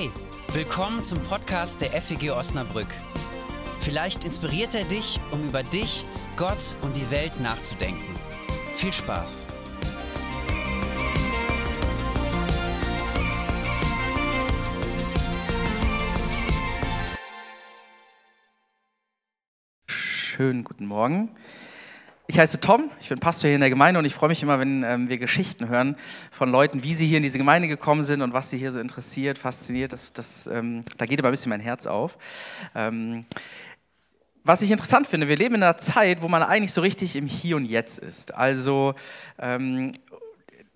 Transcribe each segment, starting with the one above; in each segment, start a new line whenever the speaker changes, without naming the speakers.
Hey, willkommen zum Podcast der FEG Osnabrück. Vielleicht inspiriert er dich, um über dich, Gott und die Welt nachzudenken. Viel Spaß!
Schönen guten Morgen. Ich heiße Tom, ich bin Pastor hier in der Gemeinde und ich freue mich immer, wenn ähm, wir Geschichten hören von Leuten, wie sie hier in diese Gemeinde gekommen sind und was sie hier so interessiert, fasziniert. Das, das, ähm, da geht immer ein bisschen mein Herz auf. Ähm, was ich interessant finde, wir leben in einer Zeit, wo man eigentlich so richtig im Hier und Jetzt ist. Also ähm,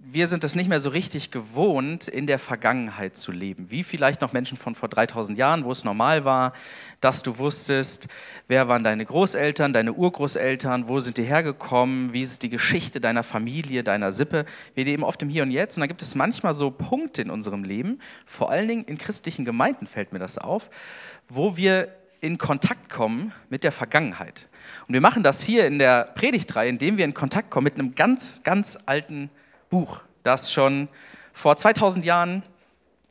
wir sind es nicht mehr so richtig gewohnt, in der Vergangenheit zu leben. Wie vielleicht noch Menschen von vor 3000 Jahren, wo es normal war, dass du wusstest, wer waren deine Großeltern, deine Urgroßeltern, wo sind die hergekommen, wie ist die Geschichte deiner Familie, deiner Sippe. Wir leben oft im Hier und Jetzt und da gibt es manchmal so Punkte in unserem Leben, vor allen Dingen in christlichen Gemeinden fällt mir das auf, wo wir in Kontakt kommen mit der Vergangenheit. Und wir machen das hier in der Predigtreihe, indem wir in Kontakt kommen mit einem ganz, ganz alten Buch, das schon vor 2000 Jahren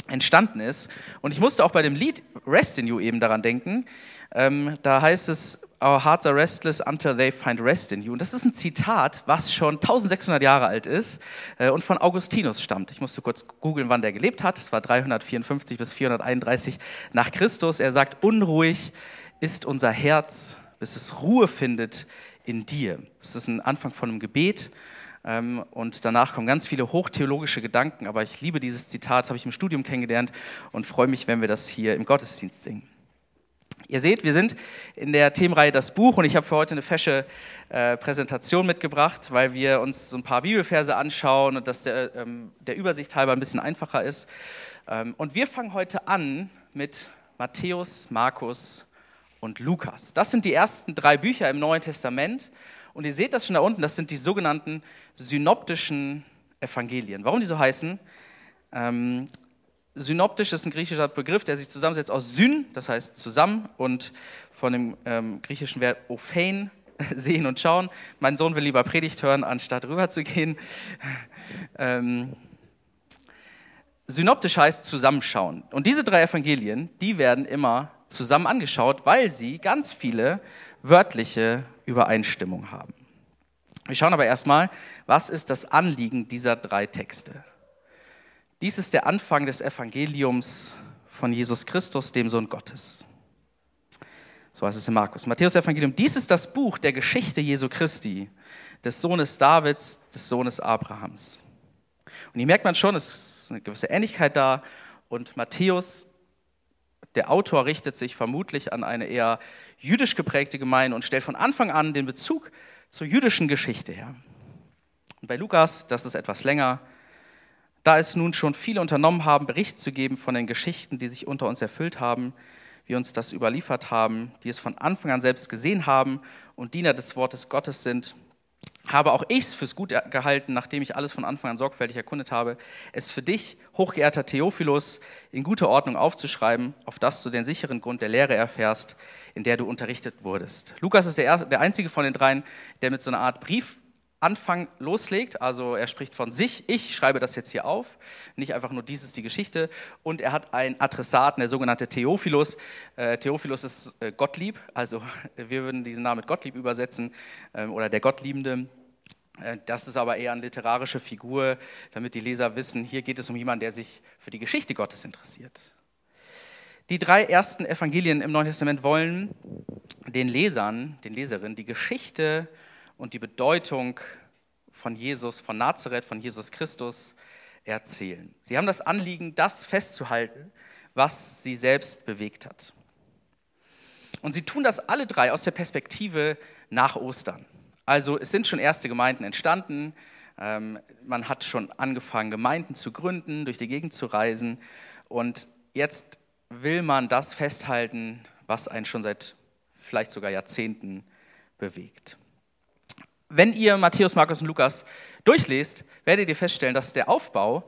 entstanden ist. Und ich musste auch bei dem Lied Rest in You eben daran denken. Ähm, da heißt es, Our hearts are restless until they find rest in you. Und das ist ein Zitat, was schon 1600 Jahre alt ist äh, und von Augustinus stammt. Ich musste kurz googeln, wann der gelebt hat. Es war 354 bis 431 nach Christus. Er sagt, unruhig ist unser Herz, bis es Ruhe findet in dir. Das ist ein Anfang von einem Gebet und danach kommen ganz viele hochtheologische Gedanken, aber ich liebe dieses Zitat, das habe ich im Studium kennengelernt und freue mich, wenn wir das hier im Gottesdienst singen. Ihr seht, wir sind in der Themenreihe Das Buch und ich habe für heute eine fesche äh, Präsentation mitgebracht, weil wir uns so ein paar Bibelverse anschauen und das der, ähm, der Übersicht halber ein bisschen einfacher ist. Ähm, und wir fangen heute an mit Matthäus, Markus und Lukas. Das sind die ersten drei Bücher im Neuen Testament und ihr seht das schon da unten, das sind die sogenannten synoptischen Evangelien. Warum die so heißen? Ähm, synoptisch ist ein griechischer Begriff, der sich zusammensetzt aus Syn, das heißt zusammen, und von dem ähm, griechischen Wert Ophein, sehen und schauen. Mein Sohn will lieber Predigt hören, anstatt rüber zu gehen. Ähm, synoptisch heißt zusammenschauen. Und diese drei Evangelien, die werden immer zusammen angeschaut, weil sie ganz viele wörtliche Übereinstimmung haben. Wir schauen aber erstmal, was ist das Anliegen dieser drei Texte? Dies ist der Anfang des Evangeliums von Jesus Christus, dem Sohn Gottes. So heißt es in Markus. Matthäus Evangelium. Dies ist das Buch der Geschichte Jesu Christi, des Sohnes Davids, des Sohnes Abrahams. Und hier merkt man schon, es ist eine gewisse Ähnlichkeit da. Und Matthäus der Autor richtet sich vermutlich an eine eher jüdisch geprägte Gemeinde und stellt von Anfang an den Bezug zur jüdischen Geschichte her. Und bei Lukas, das ist etwas länger, da es nun schon viele unternommen haben, Bericht zu geben von den Geschichten, die sich unter uns erfüllt haben, wir uns das überliefert haben, die es von Anfang an selbst gesehen haben und Diener des Wortes Gottes sind, habe auch ich es fürs gut gehalten, nachdem ich alles von Anfang an sorgfältig erkundet habe, es für dich, hochgeehrter Theophilus, in guter Ordnung aufzuschreiben, auf dass du den sicheren Grund der Lehre erfährst, in der du unterrichtet wurdest. Lukas ist der, erste, der einzige von den dreien, der mit so einer Art Brief Anfang loslegt. Also er spricht von sich, ich schreibe das jetzt hier auf, nicht einfach nur dies ist die Geschichte. Und er hat einen Adressaten, der sogenannte Theophilus. Äh, Theophilus ist äh, Gottlieb, also wir würden diesen Namen mit Gottlieb übersetzen äh, oder der Gottliebende. Äh, das ist aber eher eine literarische Figur, damit die Leser wissen, hier geht es um jemanden, der sich für die Geschichte Gottes interessiert. Die drei ersten Evangelien im Neuen Testament wollen den Lesern, den Leserinnen die Geschichte und die Bedeutung von Jesus, von Nazareth, von Jesus Christus erzählen. Sie haben das Anliegen, das festzuhalten, was sie selbst bewegt hat. Und sie tun das alle drei aus der Perspektive nach Ostern. Also es sind schon erste Gemeinden entstanden, ähm, man hat schon angefangen, Gemeinden zu gründen, durch die Gegend zu reisen und jetzt will man das festhalten, was einen schon seit vielleicht sogar Jahrzehnten bewegt wenn ihr Matthäus, Markus und Lukas durchlest, werdet ihr feststellen, dass der Aufbau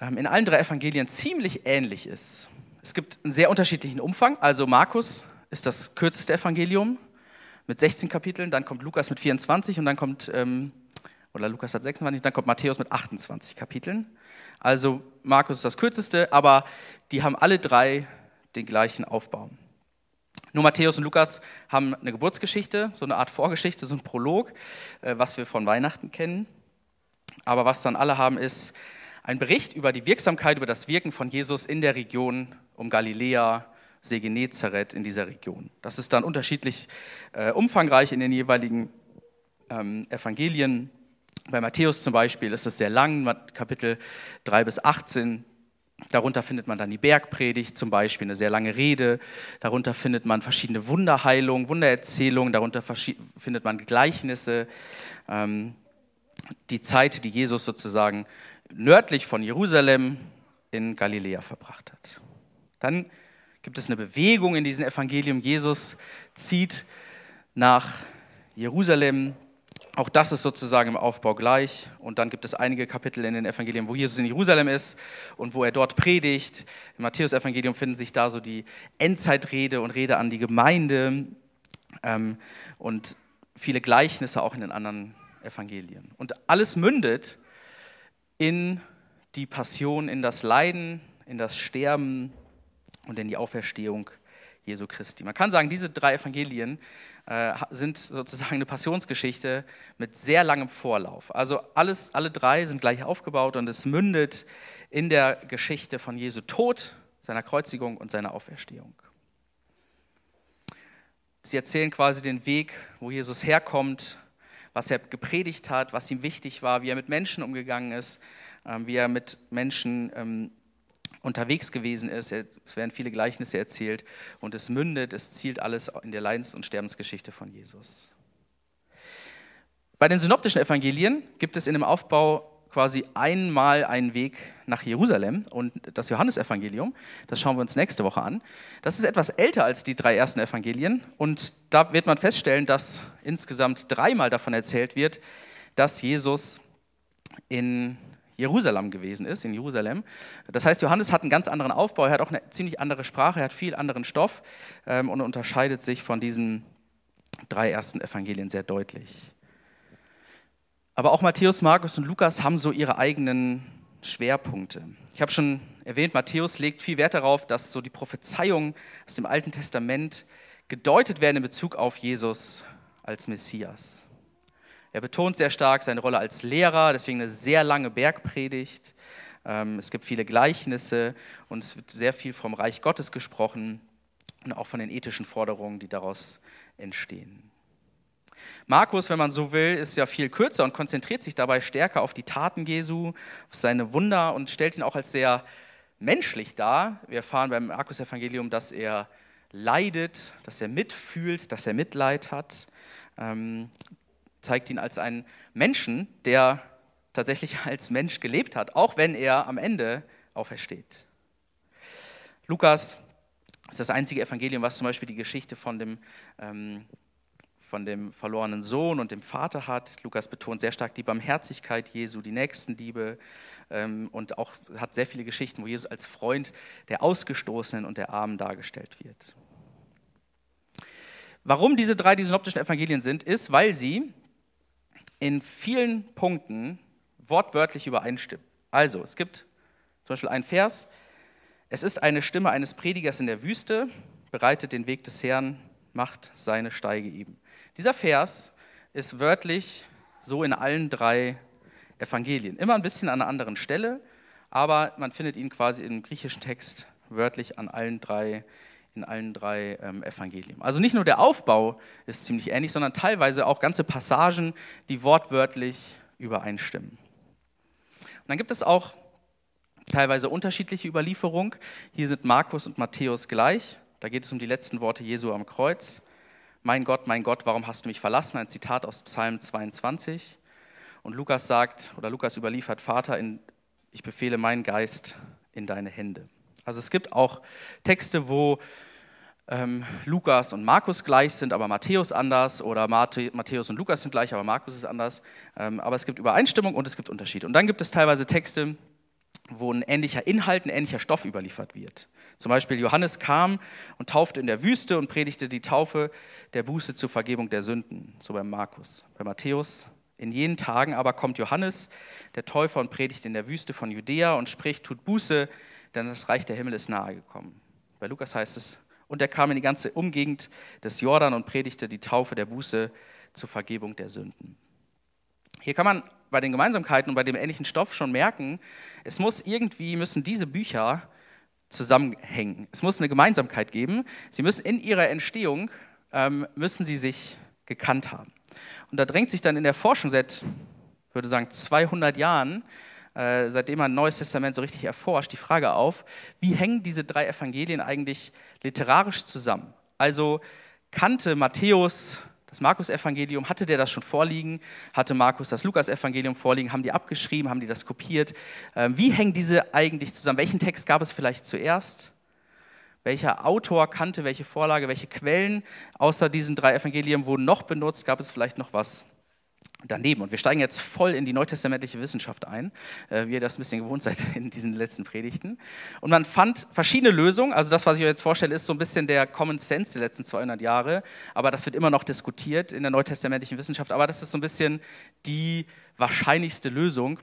ähm, in allen drei Evangelien ziemlich ähnlich ist. Es gibt einen sehr unterschiedlichen Umfang. Also Markus ist das kürzeste Evangelium mit 16 Kapiteln, dann kommt Lukas mit 24 und dann kommt, ähm, oder Lukas hat 26, dann kommt Matthäus mit 28 Kapiteln. Also Markus ist das kürzeste, aber die haben alle drei den gleichen Aufbau. Nur Matthäus und Lukas haben eine Geburtsgeschichte, so eine Art Vorgeschichte, so ein Prolog, äh, was wir von Weihnachten kennen. Aber was dann alle haben, ist ein Bericht über die Wirksamkeit, über das Wirken von Jesus in der Region um Galiläa, See Genezareth in dieser Region. Das ist dann unterschiedlich äh, umfangreich in den jeweiligen ähm, Evangelien. Bei Matthäus zum Beispiel ist es sehr lang, Kapitel 3 bis 18. Darunter findet man dann die Bergpredigt zum Beispiel, eine sehr lange Rede. Darunter findet man verschiedene Wunderheilungen, Wundererzählungen. Darunter findet man Gleichnisse. Ähm, die Zeit, die Jesus sozusagen nördlich von Jerusalem in Galiläa verbracht hat. Dann gibt es eine Bewegung in diesem Evangelium. Jesus zieht nach Jerusalem. Auch das ist sozusagen im Aufbau gleich. Und dann gibt es einige Kapitel in den Evangelien, wo Jesus in Jerusalem ist und wo er dort predigt. Im Matthäus-Evangelium finden sich da so die Endzeitrede und Rede an die Gemeinde ähm, und viele Gleichnisse auch in den anderen Evangelien. Und alles mündet in die Passion, in das Leiden, in das Sterben und in die Auferstehung Jesu Christi. Man kann sagen, diese drei Evangelien äh, sind sozusagen eine Passionsgeschichte mit sehr langem Vorlauf. Also alles, alle drei sind gleich aufgebaut und es mündet in der Geschichte von Jesu Tod, seiner Kreuzigung und seiner Auferstehung. Sie erzählen quasi den Weg, wo Jesus herkommt, was er gepredigt hat, was ihm wichtig war, wie er mit Menschen umgegangen ist, ähm, wie er mit Menschen ähm, unterwegs gewesen ist. Es werden viele Gleichnisse erzählt und es mündet, es zielt alles in der Leidens- und Sterbensgeschichte von Jesus. Bei den synoptischen Evangelien gibt es in dem Aufbau quasi einmal einen Weg nach Jerusalem und das Johannesevangelium, das schauen wir uns nächste Woche an. Das ist etwas älter als die drei ersten Evangelien und da wird man feststellen, dass insgesamt dreimal davon erzählt wird, dass Jesus in Jerusalem gewesen ist, in Jerusalem. Das heißt, Johannes hat einen ganz anderen Aufbau, er hat auch eine ziemlich andere Sprache, er hat viel anderen Stoff ähm, und unterscheidet sich von diesen drei ersten Evangelien sehr deutlich. Aber auch Matthäus, Markus und Lukas haben so ihre eigenen Schwerpunkte. Ich habe schon erwähnt, Matthäus legt viel Wert darauf, dass so die Prophezeiungen aus dem Alten Testament gedeutet werden in Bezug auf Jesus als Messias. Er betont sehr stark seine Rolle als Lehrer, deswegen eine sehr lange Bergpredigt. Ähm, es gibt viele Gleichnisse und es wird sehr viel vom Reich Gottes gesprochen und auch von den ethischen Forderungen, die daraus entstehen. Markus, wenn man so will, ist ja viel kürzer und konzentriert sich dabei stärker auf die Taten Jesu, auf seine Wunder und stellt ihn auch als sehr menschlich dar. Wir erfahren beim Markus-Evangelium, dass er leidet, dass er mitfühlt, dass er Mitleid hat. Zeigt ihn als einen Menschen, der tatsächlich als Mensch gelebt hat, auch wenn er am Ende aufersteht. Lukas ist das einzige Evangelium, was zum Beispiel die Geschichte von dem ähm, von dem verlorenen Sohn und dem Vater hat. Lukas betont sehr stark die Barmherzigkeit Jesu, die Nächstenliebe ähm, und auch hat sehr viele Geschichten, wo Jesus als Freund der Ausgestoßenen und der Armen dargestellt wird. Warum diese drei die synoptischen Evangelien sind, ist, weil sie in vielen Punkten wortwörtlich übereinstimmen. Also, es gibt zum Beispiel einen Vers, es ist eine Stimme eines Predigers in der Wüste, bereitet den Weg des Herrn, macht seine Steige ihm. Dieser Vers ist wörtlich so in allen drei Evangelien. Immer ein bisschen an einer anderen Stelle, aber man findet ihn quasi im griechischen Text wörtlich an allen drei, in allen drei ähm, Evangelien. Also nicht nur der Aufbau ist ziemlich ähnlich, sondern teilweise auch ganze Passagen, die wortwörtlich übereinstimmen. Und dann gibt es auch teilweise unterschiedliche Überlieferung. Hier sind Markus und Matthäus gleich. Da geht es um die letzten Worte Jesu am Kreuz. Mein Gott, mein Gott, warum hast du mich verlassen? Ein Zitat aus Psalm 22. Und Lukas sagt, oder Lukas überliefert, Vater, in, ich befehle meinen Geist in deine Hände. Also es gibt auch Texte, wo ähm, Lukas und Markus gleich sind, aber Matthäus anders, oder Matthäus und Lukas sind gleich, aber Markus ist anders. Ähm, aber es gibt Übereinstimmung und es gibt Unterschiede. Und dann gibt es teilweise Texte, wo ein ähnlicher Inhalt, ein ähnlicher Stoff überliefert wird. Zum Beispiel Johannes kam und taufte in der Wüste und predigte die Taufe der Buße zur Vergebung der Sünden, so bei Markus. Bei Matthäus In jenen Tagen aber kommt Johannes, der Täufer, und predigt in der Wüste von Judäa und spricht, tut Buße, denn das Reich der Himmel ist nahe gekommen. Bei Lukas heißt es, und er kam in die ganze Umgegend des Jordan und predigte die Taufe der Buße zur Vergebung der Sünden. Hier kann man bei den Gemeinsamkeiten und bei dem ähnlichen Stoff schon merken, es muss irgendwie, müssen diese Bücher zusammenhängen. Es muss eine Gemeinsamkeit geben. Sie müssen in ihrer Entstehung, ähm, müssen sie sich gekannt haben. Und da drängt sich dann in der Forschung seit, würde sagen, 200 Jahren, äh, seitdem man ein Neues Testament so richtig erforscht, die Frage auf, wie hängen diese drei Evangelien eigentlich literarisch zusammen? Also kannte Matthäus das Markus-Evangelium, hatte der das schon vorliegen? Hatte Markus das Lukas-Evangelium vorliegen? Haben die abgeschrieben? Haben die das kopiert? Ähm, wie hängen diese eigentlich zusammen? Welchen Text gab es vielleicht zuerst? Welcher Autor kannte welche Vorlage, welche Quellen außer diesen drei Evangelien wurden noch benutzt? Gab es vielleicht noch was daneben. Und wir steigen jetzt voll in die neutestamentliche Wissenschaft ein, äh, wie ihr das ein bisschen gewohnt seid in diesen letzten Predigten. Und man fand verschiedene Lösungen. Also das, was ich euch jetzt vorstelle, ist so ein bisschen der Common Sense der letzten 200 Jahre. Aber das wird immer noch diskutiert in der neutestamentlichen Wissenschaft. Aber das ist so ein bisschen die wahrscheinlichste Lösung.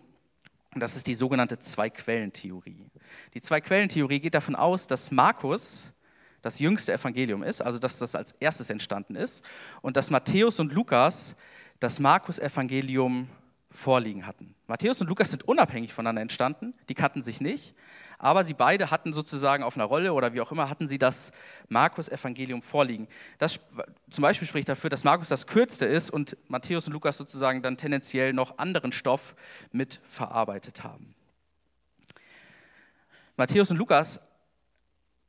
Und das ist die sogenannte Zwei-Quellen-Theorie. Die Zwei-Quellen-Theorie geht davon aus, dass Markus das jüngste Evangelium ist, also dass das als erstes entstanden ist, und dass Matthäus und Lukas das Markus-Evangelium vorliegen hatten. Matthäus und Lukas sind unabhängig voneinander entstanden, die kannten sich nicht, aber sie beide hatten sozusagen auf einer Rolle oder wie auch immer, hatten sie das Markus-Evangelium vorliegen. Das zum Beispiel spricht dafür, dass Markus das kürzte ist und Matthäus und Lukas sozusagen dann tendenziell noch anderen Stoff mit verarbeitet haben. Matthäus und Lukas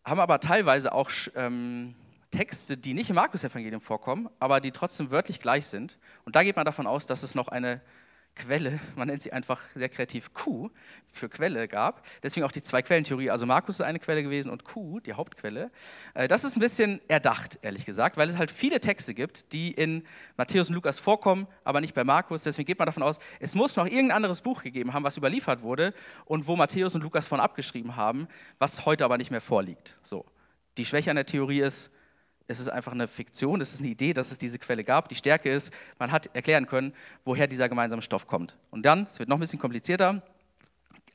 haben aber teilweise auch ähm, Texte, die nicht im Markus-Evangelium vorkommen, aber die trotzdem wörtlich gleich sind. Und da geht man davon aus, dass es noch eine Quelle, man nennt sie einfach sehr kreativ Q, für Quelle gab. Deswegen auch die Zwei-Quellen-Theorie. Also Markus ist eine Quelle gewesen und Q, die Hauptquelle. Äh, das ist ein bisschen erdacht, ehrlich gesagt, weil es halt viele Texte gibt, die in Matthäus und Lukas vorkommen, aber nicht bei Markus. Deswegen geht man davon aus, es muss noch irgendein anderes Buch gegeben haben, was überliefert wurde und wo Matthäus und Lukas von abgeschrieben haben, was heute aber nicht mehr vorliegt. So. Die Schwäche an der Theorie ist, es ist einfach eine Fiktion, es ist eine Idee, dass es diese Quelle gab. Die Stärke ist, man hat erklären können, woher dieser gemeinsame Stoff kommt. Und dann, es wird noch ein bisschen komplizierter,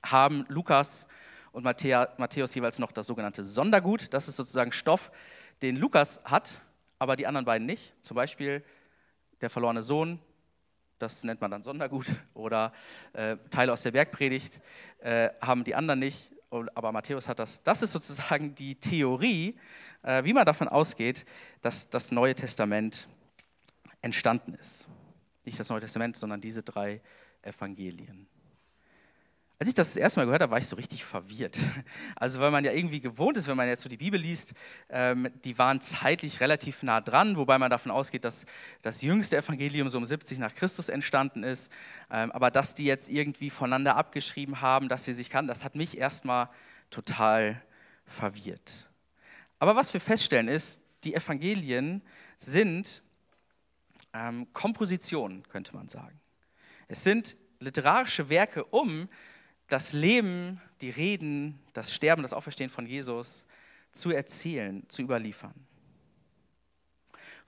haben Lukas und Matthäus jeweils noch das sogenannte Sondergut. Das ist sozusagen Stoff, den Lukas hat, aber die anderen beiden nicht. Zum Beispiel der verlorene Sohn, das nennt man dann Sondergut, oder äh, Teile aus der Bergpredigt äh, haben die anderen nicht, aber Matthäus hat das. Das ist sozusagen die Theorie, äh, wie man davon ausgeht, dass das Neue Testament entstanden ist. Nicht das Neue Testament, sondern diese drei Evangelien. Als ich das das erste Mal gehört habe, war ich so richtig verwirrt. Also weil man ja irgendwie gewohnt ist, wenn man jetzt so die Bibel liest, ähm, die waren zeitlich relativ nah dran, wobei man davon ausgeht, dass das jüngste Evangelium so um 70 nach Christus entstanden ist. Ähm, aber dass die jetzt irgendwie voneinander abgeschrieben haben, dass sie sich kannten, das hat mich erstmal total verwirrt. Aber was wir feststellen ist, die Evangelien sind ähm, Kompositionen, könnte man sagen. Es sind literarische Werke, um das Leben, die Reden, das Sterben, das Auferstehen von Jesus zu erzählen, zu überliefern.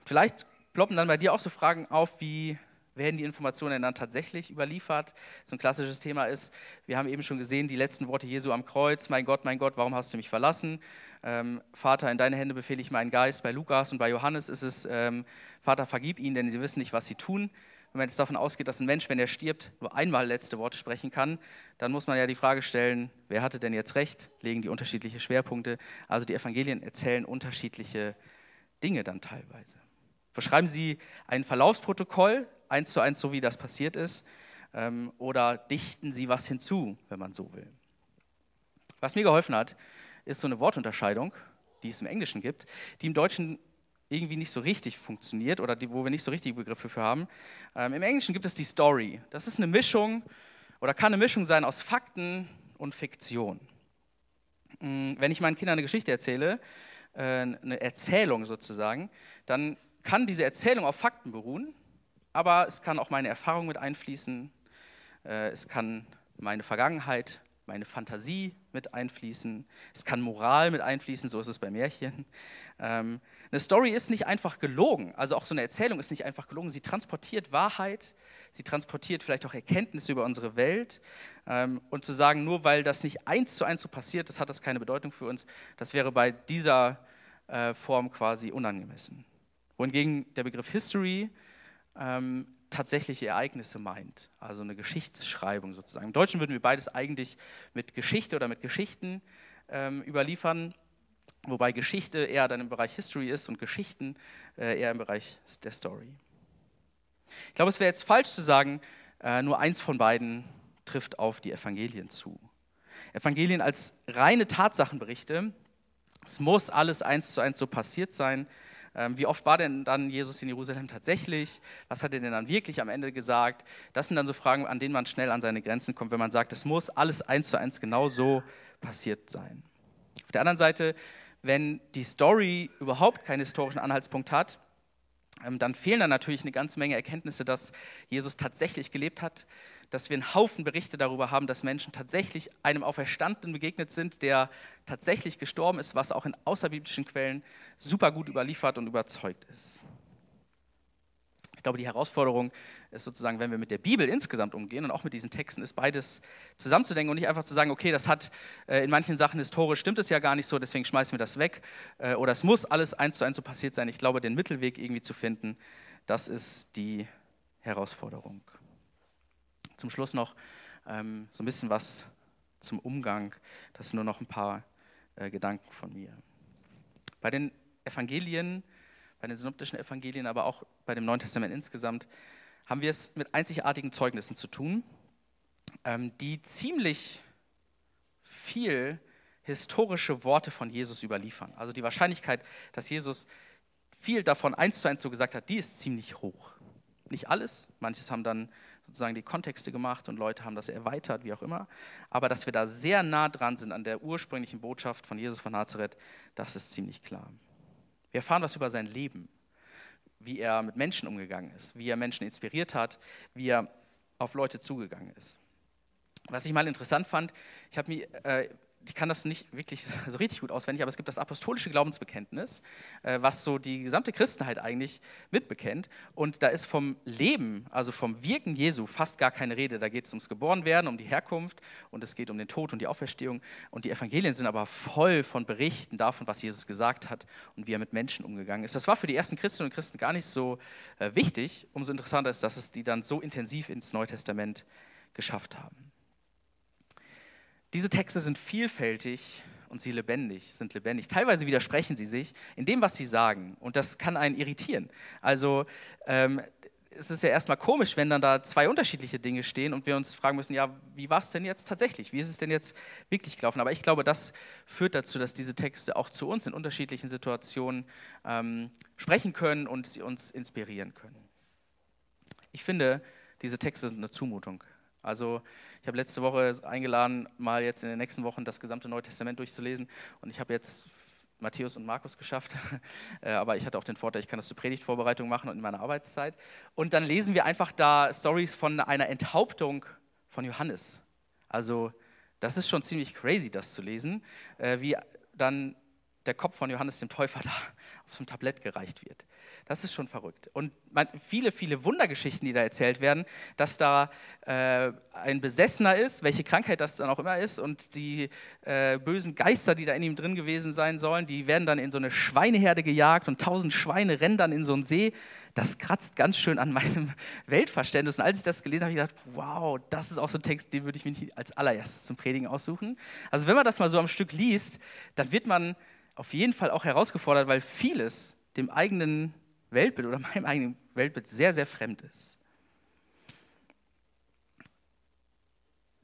vielleicht ploppen dann bei dir auch so Fragen auf wie, werden die Informationen dann tatsächlich überliefert? So ein klassisches Thema ist, wir haben eben schon gesehen, die letzten Worte Jesu am Kreuz, mein Gott, mein Gott, warum hast du mich verlassen? Ähm, Vater, in deine Hände befehle ich meinen Geist. Bei Lukas und bei Johannes ist es, ähm, Vater, vergib ihnen, denn sie wissen nicht, was sie tun. Wenn man jetzt davon ausgeht, dass ein Mensch, wenn er stirbt, nur einmal letzte Worte sprechen kann, dann muss man ja die Frage stellen, wer hatte denn jetzt recht? Legen die unterschiedliche Schwerpunkte? Also die Evangelien erzählen unterschiedliche Dinge dann teilweise. Verschreiben sie ein Verlaufsprotokoll eins zu eins, so wie das passiert ist, ähm, oder dichten sie was hinzu, wenn man so will. Was mir geholfen hat, ist so eine Wortunterscheidung, die es im Englischen gibt, die im Deutschen irgendwie nicht so richtig funktioniert oder die, wo wir nicht so richtige Begriffe für haben. Ähm, Im Englischen gibt es die Story. Das ist eine Mischung oder kann eine Mischung sein aus Fakten und Fiktion. Mm, wenn ich meinen Kindern eine Geschichte erzähle, äh, eine Erzählung sozusagen, dann kann diese Erzählung auf Fakten beruhen, aber es kann auch meine Erfahrung mit einfließen, äh, es kann meine Vergangenheit, meine Fantasie mit einfließen. Es kann Moral mit einfließen, so ist es bei Märchen. Ähm, eine Story ist nicht einfach gelogen, also auch so eine Erzählung ist nicht einfach gelogen. Sie transportiert Wahrheit, sie transportiert vielleicht auch Erkenntnisse über unsere Welt. Ähm, und zu sagen, nur weil das nicht eins zu eins so passiert, das hat das keine Bedeutung für uns, das wäre bei dieser äh, Form quasi unangemessen. Wohingegen der Begriff History ähm, tatsächliche Ereignisse meint, also eine Geschichtsschreibung sozusagen. Im Deutschen würden wir beides eigentlich mit Geschichte oder mit Geschichten ähm, überliefern, wobei Geschichte eher dann im Bereich History ist und Geschichten äh, eher im Bereich der Story. Ich glaube, es wäre jetzt falsch zu sagen, äh, nur eins von beiden trifft auf die Evangelien zu. Evangelien als reine Tatsachenberichte, es muss alles eins zu eins so passiert sein, wie oft war denn dann Jesus in Jerusalem tatsächlich? Was hat er denn dann wirklich am Ende gesagt? Das sind dann so Fragen, an denen man schnell an seine Grenzen kommt, wenn man sagt, es muss alles eins zu eins genau so passiert sein. Auf der anderen Seite, wenn die Story überhaupt keinen historischen Anhaltspunkt hat, ähm, dann fehlen da natürlich eine ganze Menge Erkenntnisse, dass Jesus tatsächlich gelebt hat, dass wir einen Haufen Berichte darüber haben, dass Menschen tatsächlich einem Auferstandenen begegnet sind, der tatsächlich gestorben ist, was auch in außerbiblischen Quellen super gut überliefert und überzeugt ist. Ich glaube, die Herausforderung ist sozusagen, wenn wir mit der Bibel insgesamt umgehen und auch mit diesen Texten, ist beides zusammenzudenken und nicht einfach zu sagen, okay, das hat äh, in manchen Sachen historisch stimmt es ja gar nicht so, deswegen schmeißen wir das weg äh, oder es muss alles eins zu eins so passiert sein. Ich glaube, den Mittelweg irgendwie zu finden, das ist die Herausforderung. Zum Schluss noch ähm, so ein bisschen was zum Umgang. Das sind nur noch ein paar äh, Gedanken von mir. Bei den Evangelien bei den synoptischen Evangelien, aber auch bei dem Neuen Testament insgesamt, haben wir es mit einzigartigen Zeugnissen zu tun, ähm, die ziemlich viel historische Worte von Jesus überliefern. Also die Wahrscheinlichkeit, dass Jesus viel davon eins zu eins so gesagt hat, die ist ziemlich hoch. Nicht alles, manches haben dann sozusagen die Kontexte gemacht und Leute haben das erweitert, wie auch immer. Aber dass wir da sehr nah dran sind an der ursprünglichen Botschaft von Jesus von Nazareth, das ist ziemlich klar. Wir erfahren was über sein Leben, wie er mit Menschen umgegangen ist, wie er Menschen inspiriert hat, wie er auf Leute zugegangen ist. Was ich mal interessant fand, ich habe mir äh, ich kann das nicht wirklich so richtig gut auswendig, aber es gibt das apostolische Glaubensbekenntnis, äh, was so die gesamte Christenheit eigentlich mitbekennt. Und da ist vom Leben, also vom Wirken Jesu fast gar keine Rede. Da geht es ums Geborenwerden, um die Herkunft und es geht um den Tod und die Auferstehung. Und die Evangelien sind aber voll von Berichten davon, was Jesus gesagt hat und wie er mit Menschen umgegangen ist. Das war für die ersten Christinnen und Christen gar nicht so äh, wichtig. Umso interessanter ist, dass es die dann so intensiv ins Neue Testament geschafft haben. Diese Texte sind vielfältig und sie lebendig, sind lebendig. Teilweise widersprechen sie sich in dem, was sie sagen. Und das kann einen irritieren. Also ähm, es ist ja erstmal komisch, wenn dann da zwei unterschiedliche Dinge stehen und wir uns fragen müssen, ja, wie war es denn jetzt tatsächlich? Wie ist es denn jetzt wirklich gelaufen? Aber ich glaube, das führt dazu, dass diese Texte auch zu uns in unterschiedlichen Situationen ähm, sprechen können und sie uns inspirieren können. Ich finde, diese Texte sind eine Zumutung also ich habe letzte Woche eingeladen, mal jetzt in den nächsten Wochen das gesamte Neue Testament durchzulesen und ich habe jetzt Matthäus und Markus geschafft, äh, aber ich hatte auch den Vorteil, ich kann das zur Predigtvorbereitung machen und in meiner Arbeitszeit. Und dann lesen wir einfach da Stories von einer Enthauptung von Johannes. Also das ist schon ziemlich crazy, das zu lesen, äh, wie dann der Kopf von Johannes dem Täufer da auf so ein Tablett gereicht wird. Das ist schon verrückt. Und viele, viele Wundergeschichten, die da erzählt werden, dass da äh, ein Besessener ist, welche Krankheit das dann auch immer ist, und die äh, bösen Geister, die da in ihm drin gewesen sein sollen, die werden dann in so eine Schweineherde gejagt und tausend Schweine rennen dann in so einen See. Das kratzt ganz schön an meinem Weltverständnis. Und als ich das gelesen habe, habe ich gedacht, wow, das ist auch so ein Text, den würde ich mir als allererstes zum Predigen aussuchen. Also wenn man das mal so am Stück liest, dann wird man auf jeden Fall auch herausgefordert, weil vieles dem eigenen Weltbild oder meinem eigenen Weltbild sehr, sehr fremd ist.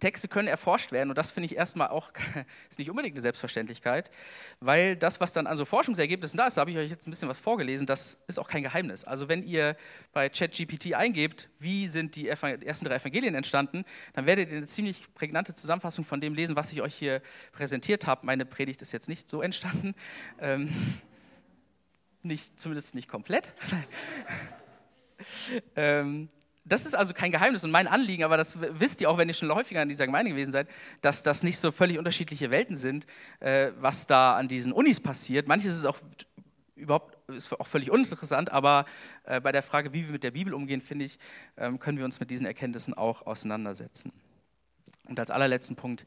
Texte können erforscht werden und das finde ich erstmal auch ist nicht unbedingt eine Selbstverständlichkeit, weil das, was dann an so Forschungsergebnissen da ist, da habe ich euch jetzt ein bisschen was vorgelesen, das ist auch kein Geheimnis. Also wenn ihr bei ChatGPT eingebt, wie sind die ersten drei Evangelien entstanden, dann werdet ihr eine ziemlich prägnante Zusammenfassung von dem lesen, was ich euch hier präsentiert habe. Meine Predigt ist jetzt nicht so entstanden. Ähm, nicht, zumindest nicht komplett. ähm, das ist also kein Geheimnis und mein Anliegen, aber das wisst ihr auch, wenn ihr schon häufiger in dieser Gemeinde gewesen seid, dass das nicht so völlig unterschiedliche Welten sind, äh, was da an diesen Unis passiert. Manches ist auch überhaupt ist auch völlig uninteressant, aber äh, bei der Frage, wie wir mit der Bibel umgehen, finde ich, ähm, können wir uns mit diesen Erkenntnissen auch auseinandersetzen. Und als allerletzten Punkt,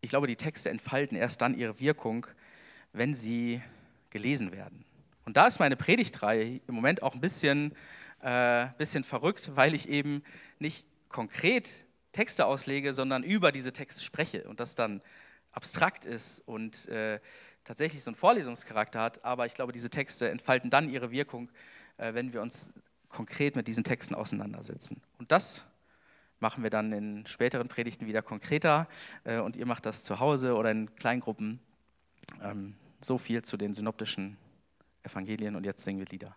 ich glaube, die Texte entfalten erst dann ihre Wirkung, wenn sie gelesen werden. Und da ist meine Predigtreihe im Moment auch ein bisschen, äh, bisschen verrückt, weil ich eben nicht konkret Texte auslege, sondern über diese Texte spreche und das dann abstrakt ist und äh, tatsächlich so einen Vorlesungscharakter hat. Aber ich glaube, diese Texte entfalten dann ihre Wirkung, äh, wenn wir uns konkret mit diesen Texten auseinandersetzen. Und das machen wir dann in späteren Predigten wieder konkreter äh, und ihr macht das zu Hause oder in Kleingruppen. Ähm, so viel zu den synoptischen Evangelien und jetzt singen wir Lieder.